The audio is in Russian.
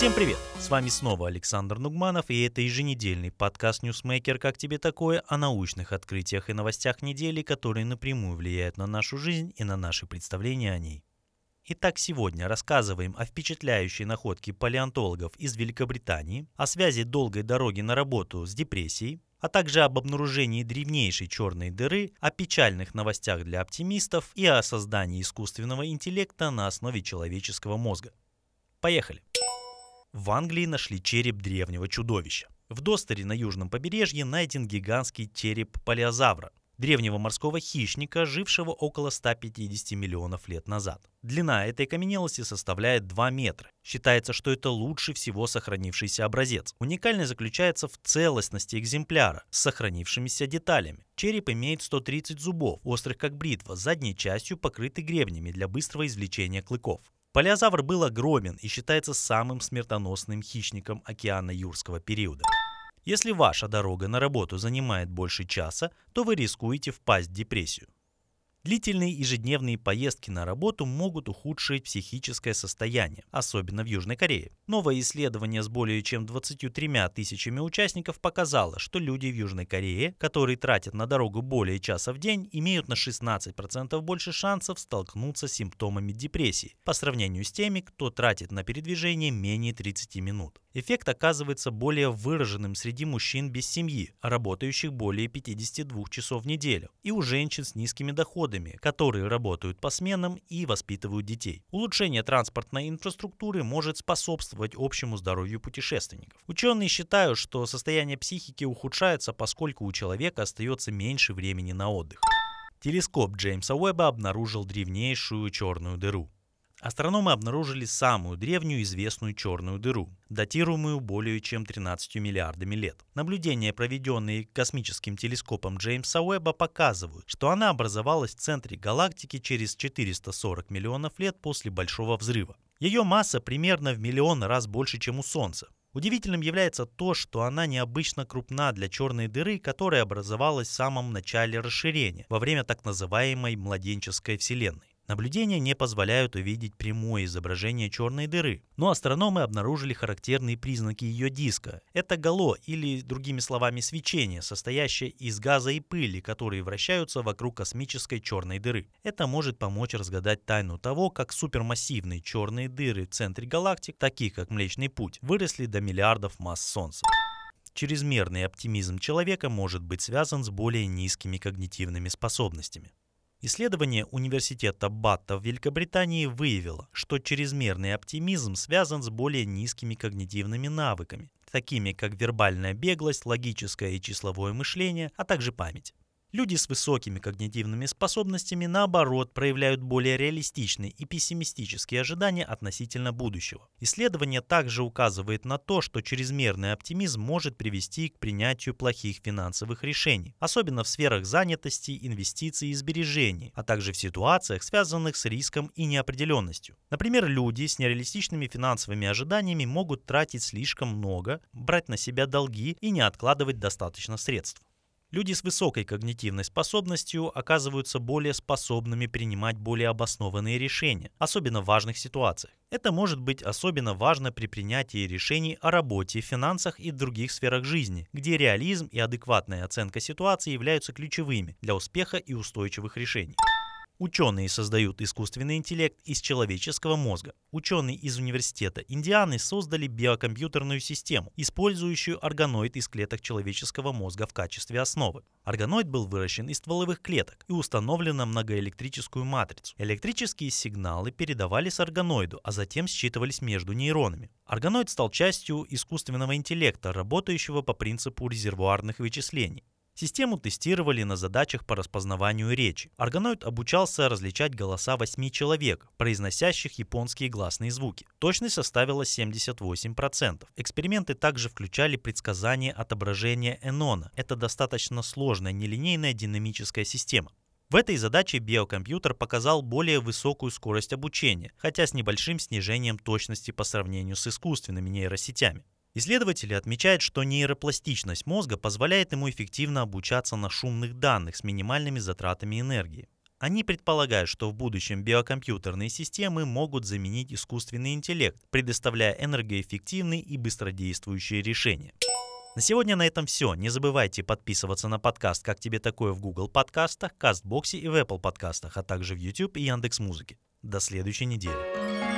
Всем привет! С вами снова Александр Нугманов, и это еженедельный подкаст «Ньюсмейкер. Как тебе такое?» о научных открытиях и новостях недели, которые напрямую влияют на нашу жизнь и на наши представления о ней. Итак, сегодня рассказываем о впечатляющей находке палеонтологов из Великобритании, о связи долгой дороги на работу с депрессией, а также об обнаружении древнейшей черной дыры, о печальных новостях для оптимистов и о создании искусственного интеллекта на основе человеческого мозга. Поехали! В Англии нашли череп древнего чудовища. В Достере на южном побережье найден гигантский череп палеозавра, древнего морского хищника, жившего около 150 миллионов лет назад. Длина этой каменелости составляет 2 метра. Считается, что это лучший всего сохранившийся образец. Уникальность заключается в целостности экземпляра с сохранившимися деталями. Череп имеет 130 зубов, острых как бритва, задней частью покрыты гребнями для быстрого извлечения клыков. Палеозавр был огромен и считается самым смертоносным хищником океана юрского периода. Если ваша дорога на работу занимает больше часа, то вы рискуете впасть в депрессию. Длительные ежедневные поездки на работу могут ухудшить психическое состояние, особенно в Южной Корее. Новое исследование с более чем 23 тысячами участников показало, что люди в Южной Корее, которые тратят на дорогу более часа в день, имеют на 16% больше шансов столкнуться с симптомами депрессии по сравнению с теми, кто тратит на передвижение менее 30 минут. Эффект оказывается более выраженным среди мужчин без семьи, работающих более 52 часов в неделю, и у женщин с низкими доходами, которые работают по сменам и воспитывают детей. Улучшение транспортной инфраструктуры может способствовать общему здоровью путешественников. Ученые считают, что состояние психики ухудшается, поскольку у человека остается меньше времени на отдых. Телескоп Джеймса Уэбба обнаружил древнейшую черную дыру. Астрономы обнаружили самую древнюю известную черную дыру, датируемую более чем 13 миллиардами лет. Наблюдения, проведенные космическим телескопом Джеймса Уэбба, показывают, что она образовалась в центре галактики через 440 миллионов лет после Большого взрыва. Ее масса примерно в миллион раз больше, чем у Солнца. Удивительным является то, что она необычно крупна для черной дыры, которая образовалась в самом начале расширения, во время так называемой младенческой Вселенной. Наблюдения не позволяют увидеть прямое изображение черной дыры, но астрономы обнаружили характерные признаки ее диска. Это гало или, другими словами, свечение, состоящее из газа и пыли, которые вращаются вокруг космической черной дыры. Это может помочь разгадать тайну того, как супермассивные черные дыры в центре галактик, такие как Млечный Путь, выросли до миллиардов масс Солнца. Чрезмерный оптимизм человека может быть связан с более низкими когнитивными способностями. Исследование университета Батта в Великобритании выявило, что чрезмерный оптимизм связан с более низкими когнитивными навыками, такими как вербальная беглость, логическое и числовое мышление, а также память. Люди с высокими когнитивными способностями, наоборот, проявляют более реалистичные и пессимистические ожидания относительно будущего. Исследование также указывает на то, что чрезмерный оптимизм может привести к принятию плохих финансовых решений, особенно в сферах занятости, инвестиций и сбережений, а также в ситуациях, связанных с риском и неопределенностью. Например, люди с нереалистичными финансовыми ожиданиями могут тратить слишком много, брать на себя долги и не откладывать достаточно средств. Люди с высокой когнитивной способностью оказываются более способными принимать более обоснованные решения, особенно в важных ситуациях. Это может быть особенно важно при принятии решений о работе, финансах и других сферах жизни, где реализм и адекватная оценка ситуации являются ключевыми для успеха и устойчивых решений. Ученые создают искусственный интеллект из человеческого мозга. Ученые из Университета Индианы создали биокомпьютерную систему, использующую органоид из клеток человеческого мозга в качестве основы. Органоид был выращен из стволовых клеток и установлен на многоэлектрическую матрицу. Электрические сигналы передавались органоиду, а затем считывались между нейронами. Органоид стал частью искусственного интеллекта, работающего по принципу резервуарных вычислений. Систему тестировали на задачах по распознаванию речи. Органоид обучался различать голоса восьми человек, произносящих японские гласные звуки. Точность составила 78%. Эксперименты также включали предсказание отображения Энона. Это достаточно сложная нелинейная динамическая система. В этой задаче биокомпьютер показал более высокую скорость обучения, хотя с небольшим снижением точности по сравнению с искусственными нейросетями. Исследователи отмечают, что нейропластичность мозга позволяет ему эффективно обучаться на шумных данных с минимальными затратами энергии. Они предполагают, что в будущем биокомпьютерные системы могут заменить искусственный интеллект, предоставляя энергоэффективные и быстродействующие решения. На сегодня на этом все. Не забывайте подписываться на подкаст «Как тебе такое» в Google подкастах, Кастбоксе и в Apple подкастах, а также в YouTube и Яндекс.Музыке. До следующей недели.